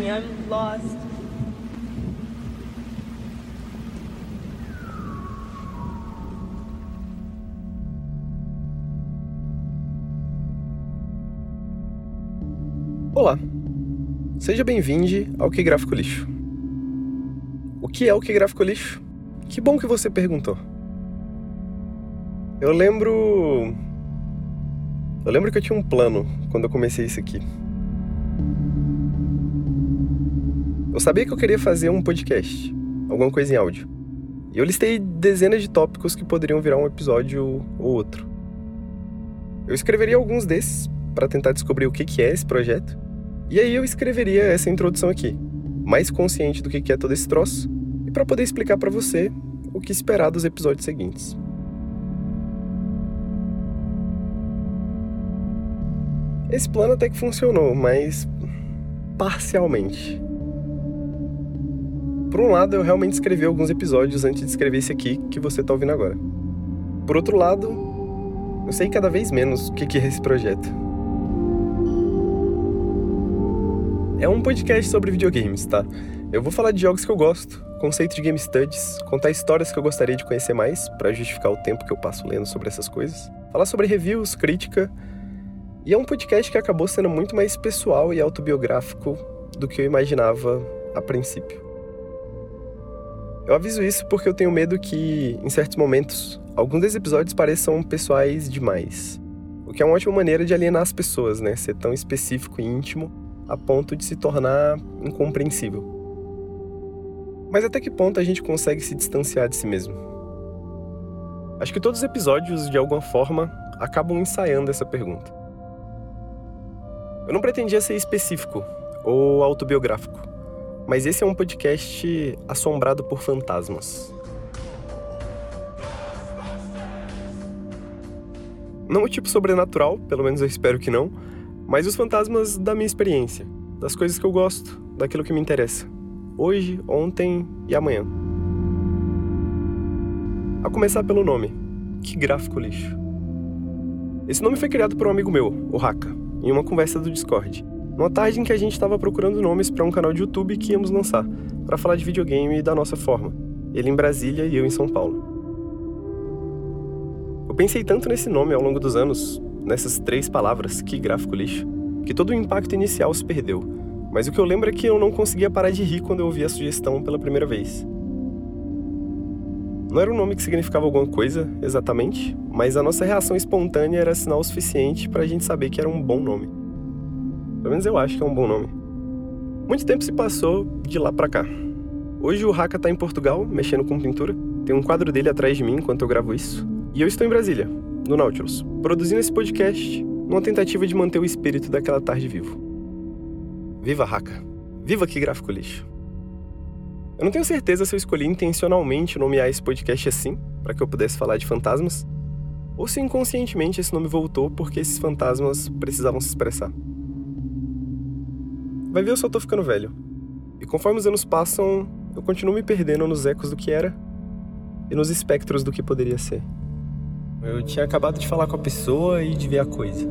me. I'm lost. Olá, seja bem-vindo ao Que Gráfico Lixo. O que é o Que Gráfico Lixo? Que bom que você perguntou. Eu lembro. Eu lembro que eu tinha um plano quando eu comecei isso aqui. Eu sabia que eu queria fazer um podcast, alguma coisa em áudio. E eu listei dezenas de tópicos que poderiam virar um episódio ou outro. Eu escreveria alguns desses para tentar descobrir o que é esse projeto e aí eu escreveria essa introdução aqui, mais consciente do que é todo esse troço e para poder explicar para você o que esperar dos episódios seguintes. Esse plano até que funcionou, mas parcialmente. Por um lado, eu realmente escrevi alguns episódios antes de escrever esse aqui que você está ouvindo agora. Por outro lado, eu sei cada vez menos o que é esse projeto. É um podcast sobre videogames, tá? Eu vou falar de jogos que eu gosto, conceito de game studies, contar histórias que eu gostaria de conhecer mais para justificar o tempo que eu passo lendo sobre essas coisas, falar sobre reviews, crítica. E é um podcast que acabou sendo muito mais pessoal e autobiográfico do que eu imaginava a princípio. Eu aviso isso porque eu tenho medo que, em certos momentos, alguns desses episódios pareçam pessoais demais. O que é uma ótima maneira de alienar as pessoas, né? Ser tão específico e íntimo a ponto de se tornar incompreensível. Mas até que ponto a gente consegue se distanciar de si mesmo? Acho que todos os episódios, de alguma forma, acabam ensaiando essa pergunta. Eu não pretendia ser específico ou autobiográfico, mas esse é um podcast assombrado por fantasmas. Não o tipo sobrenatural, pelo menos eu espero que não, mas os fantasmas da minha experiência, das coisas que eu gosto, daquilo que me interessa. Hoje, ontem e amanhã. A começar pelo nome. Que gráfico lixo. Esse nome foi criado por um amigo meu, o Raka, em uma conversa do Discord. Numa tarde em que a gente estava procurando nomes para um canal de YouTube que íamos lançar, para falar de videogame da nossa forma. Ele em Brasília e eu em São Paulo. Eu pensei tanto nesse nome ao longo dos anos, nessas três palavras, que gráfico lixo, que todo o impacto inicial se perdeu. Mas o que eu lembro é que eu não conseguia parar de rir quando eu ouvi a sugestão pela primeira vez. Não era um nome que significava alguma coisa, exatamente, mas a nossa reação espontânea era sinal suficiente para a gente saber que era um bom nome. Pelo menos eu acho que é um bom nome. Muito tempo se passou de lá para cá. Hoje o Haka tá em Portugal, mexendo com pintura. Tem um quadro dele atrás de mim enquanto eu gravo isso. E eu estou em Brasília, no Nautilus, produzindo esse podcast numa tentativa de manter o espírito daquela tarde vivo. Viva Haka! Viva que gráfico lixo! Eu não tenho certeza se eu escolhi intencionalmente nomear esse podcast assim, para que eu pudesse falar de fantasmas, ou se inconscientemente esse nome voltou porque esses fantasmas precisavam se expressar. Vai ver, eu só tô ficando velho. E conforme os anos passam, eu continuo me perdendo nos ecos do que era e nos espectros do que poderia ser. Eu tinha acabado de falar com a pessoa e de ver a coisa.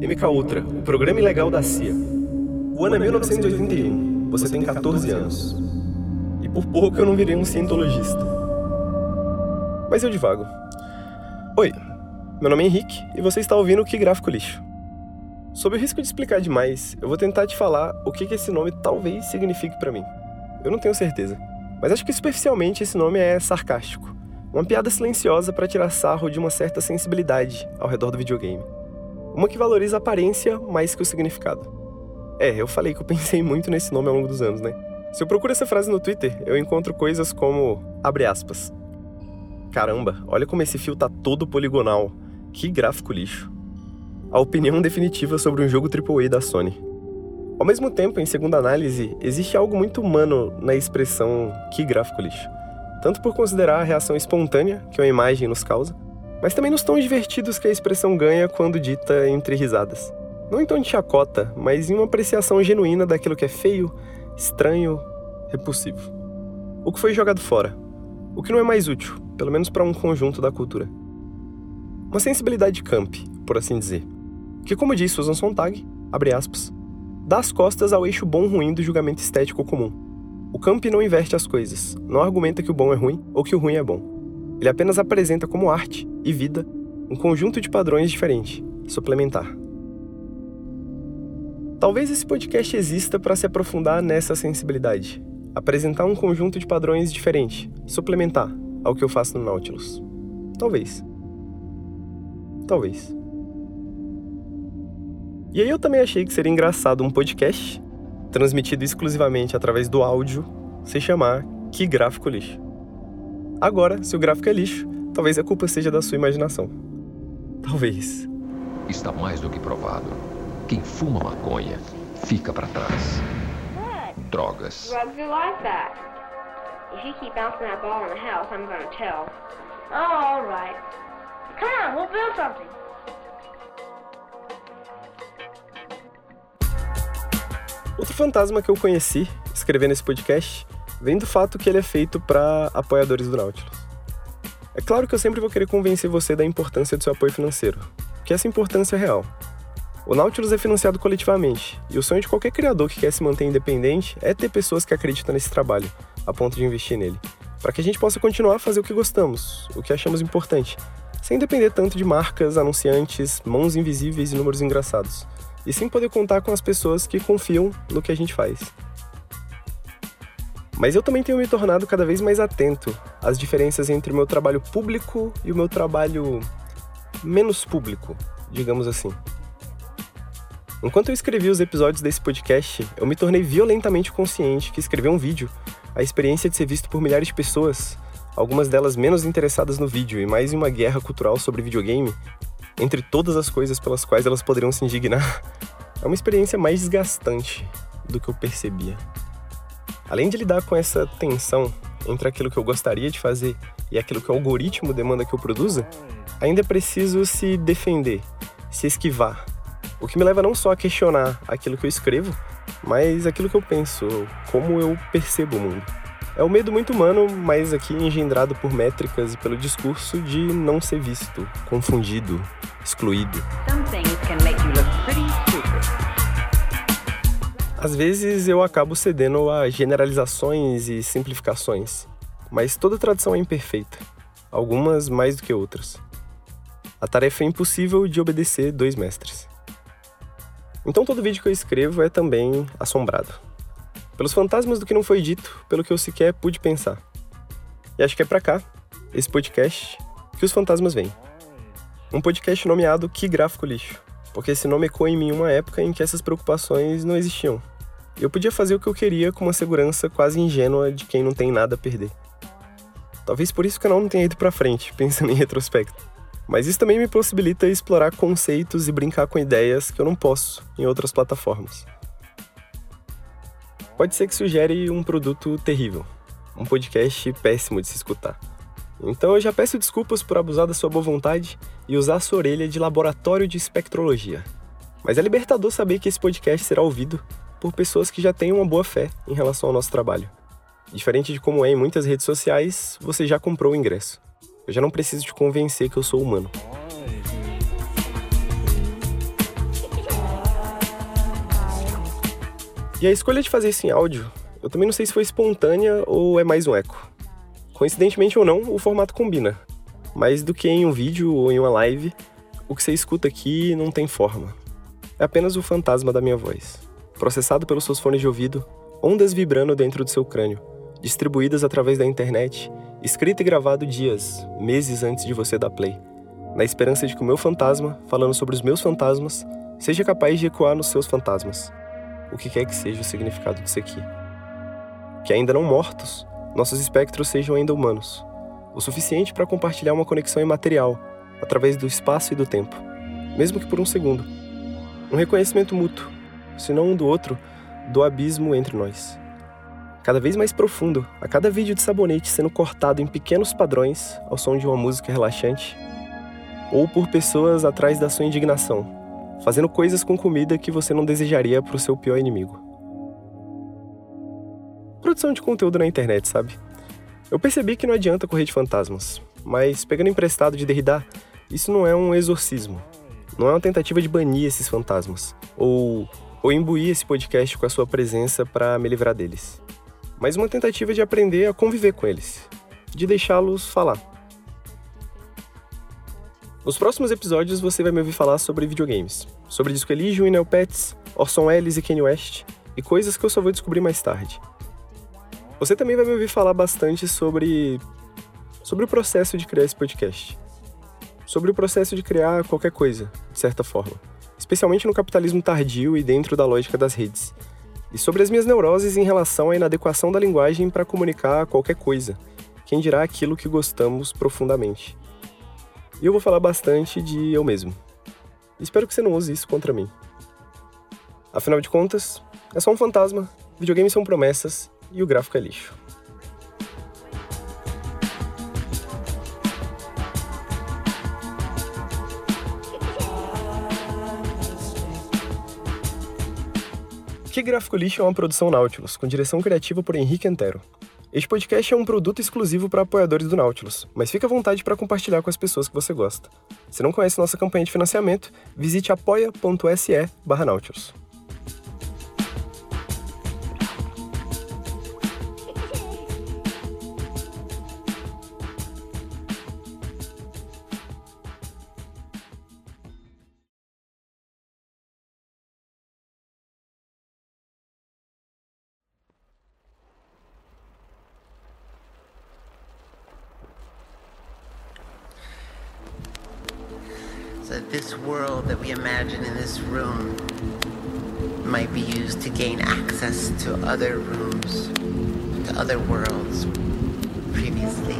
MK Ultra, o programa ilegal da CIA. O ano é 1981. Você tem 14 anos. E por pouco eu não virei um cientologista. Mas eu divago. Oi, meu nome é Henrique e você está ouvindo o Que Gráfico Lixo. Sob o risco de explicar demais, eu vou tentar te falar o que esse nome talvez signifique para mim. Eu não tenho certeza, mas acho que superficialmente esse nome é sarcástico uma piada silenciosa para tirar sarro de uma certa sensibilidade ao redor do videogame. Uma que valoriza a aparência mais que o significado. É, eu falei que eu pensei muito nesse nome ao longo dos anos, né? Se eu procuro essa frase no Twitter, eu encontro coisas como abre aspas. Caramba, olha como esse fio tá todo poligonal. Que gráfico lixo. A opinião definitiva sobre um jogo AAA da Sony. Ao mesmo tempo, em segunda análise, existe algo muito humano na expressão que gráfico lixo tanto por considerar a reação espontânea que uma imagem nos causa, mas também nos tons divertidos que a expressão ganha quando dita entre risadas. Não em tom de chacota, mas em uma apreciação genuína daquilo que é feio, estranho, repulsivo. O que foi jogado fora. O que não é mais útil, pelo menos para um conjunto da cultura. Uma sensibilidade camp, por assim dizer. Que, como diz Susan Sontag, abre aspas, dá as costas ao eixo bom-ruim do julgamento estético comum. O Camp não inverte as coisas, não argumenta que o bom é ruim ou que o ruim é bom. Ele apenas apresenta como arte e vida um conjunto de padrões diferente, suplementar. Talvez esse podcast exista para se aprofundar nessa sensibilidade, apresentar um conjunto de padrões diferente, suplementar ao que eu faço no Nautilus. Talvez. Talvez. E aí eu também achei que seria engraçado um podcast, transmitido exclusivamente através do áudio, se chamar Que Gráfico Lixo. Agora, se o gráfico é lixo, talvez a culpa seja da sua imaginação. Talvez. Está mais do que provado. Quem fuma maconha fica para trás. Drogas. Drugs are like that. If you keep bouncing that ball in the house, I'm gonna tell. Oh, all right. Come on, we'll build something. Outro fantasma que eu conheci escrevendo esse podcast vem do fato que ele é feito para apoiadores do Nautilus. É claro que eu sempre vou querer convencer você da importância do seu apoio financeiro, que essa importância é real. O Nautilus é financiado coletivamente, e o sonho de qualquer criador que quer se manter independente é ter pessoas que acreditam nesse trabalho, a ponto de investir nele, para que a gente possa continuar a fazer o que gostamos, o que achamos importante, sem depender tanto de marcas, anunciantes, mãos invisíveis e números engraçados e sim poder contar com as pessoas que confiam no que a gente faz. Mas eu também tenho me tornado cada vez mais atento às diferenças entre o meu trabalho público e o meu trabalho menos público, digamos assim. Enquanto eu escrevi os episódios desse podcast, eu me tornei violentamente consciente que escrever um vídeo, a experiência de ser visto por milhares de pessoas, algumas delas menos interessadas no vídeo e mais em uma guerra cultural sobre videogame, entre todas as coisas pelas quais elas poderiam se indignar, é uma experiência mais desgastante do que eu percebia. Além de lidar com essa tensão entre aquilo que eu gostaria de fazer e aquilo que o algoritmo demanda que eu produza, ainda é preciso se defender, se esquivar. O que me leva não só a questionar aquilo que eu escrevo, mas aquilo que eu penso, como eu percebo o mundo. É um medo muito humano, mas aqui engendrado por métricas e pelo discurso de não ser visto, confundido, excluído. Às vezes eu acabo cedendo a generalizações e simplificações, mas toda tradição é imperfeita, algumas mais do que outras. A tarefa é impossível de obedecer dois mestres. Então todo vídeo que eu escrevo é também assombrado pelos fantasmas do que não foi dito, pelo que eu sequer pude pensar. E acho que é para cá, esse podcast, que os fantasmas vêm. Um podcast nomeado Que Gráfico Lixo, porque esse nome ecoa em mim uma época em que essas preocupações não existiam. Eu podia fazer o que eu queria com uma segurança quase ingênua de quem não tem nada a perder. Talvez por isso o canal não tenha ido para frente, pensando em retrospecto. Mas isso também me possibilita explorar conceitos e brincar com ideias que eu não posso em outras plataformas pode ser que sugere um produto terrível, um podcast péssimo de se escutar. Então eu já peço desculpas por abusar da sua boa vontade e usar a sua orelha de laboratório de espectrologia. Mas é libertador saber que esse podcast será ouvido por pessoas que já têm uma boa fé em relação ao nosso trabalho. Diferente de como é em muitas redes sociais, você já comprou o ingresso. Eu já não preciso te convencer que eu sou humano. E a escolha de fazer isso em áudio, eu também não sei se foi espontânea ou é mais um eco. Coincidentemente ou não, o formato combina. Mais do que em um vídeo ou em uma live, o que você escuta aqui não tem forma. É apenas o fantasma da minha voz, processado pelos seus fones de ouvido, ondas vibrando dentro do seu crânio, distribuídas através da internet, escrito e gravado dias, meses antes de você dar play, na esperança de que o meu fantasma, falando sobre os meus fantasmas, seja capaz de ecoar nos seus fantasmas o que quer que seja o significado disso aqui. Que ainda não mortos, nossos espectros sejam ainda humanos, o suficiente para compartilhar uma conexão imaterial através do espaço e do tempo, mesmo que por um segundo. Um reconhecimento mútuo, se não um do outro, do abismo entre nós. Cada vez mais profundo, a cada vídeo de sabonete sendo cortado em pequenos padrões ao som de uma música relaxante, ou por pessoas atrás da sua indignação, fazendo coisas com comida que você não desejaria para o seu pior inimigo. Produção de conteúdo na internet, sabe? Eu percebi que não adianta correr de fantasmas, mas pegando emprestado de Derrida, isso não é um exorcismo. Não é uma tentativa de banir esses fantasmas, ou ou imbuir esse podcast com a sua presença para me livrar deles, mas uma tentativa de aprender a conviver com eles, de deixá-los falar. Nos próximos episódios você vai me ouvir falar sobre videogames, sobre Disco Elysium e Neopets, Orson Welles e Kanye West, e coisas que eu só vou descobrir mais tarde. Você também vai me ouvir falar bastante sobre sobre o processo de criar esse podcast. Sobre o processo de criar qualquer coisa, de certa forma, especialmente no capitalismo tardio e dentro da lógica das redes. E sobre as minhas neuroses em relação à inadequação da linguagem para comunicar qualquer coisa, quem dirá aquilo que gostamos profundamente. E eu vou falar bastante de eu mesmo. Espero que você não use isso contra mim. Afinal de contas, é só um fantasma, videogames são promessas e o gráfico é lixo. Que Gráfico Lixo é uma produção Nautilus, com direção criativa por Henrique Antero. Este podcast é um produto exclusivo para apoiadores do Nautilus, mas fique à vontade para compartilhar com as pessoas que você gosta. Se não conhece nossa campanha de financiamento, visite apoia.se this world that we imagine in this room might be used to gain access to other rooms, to other worlds previously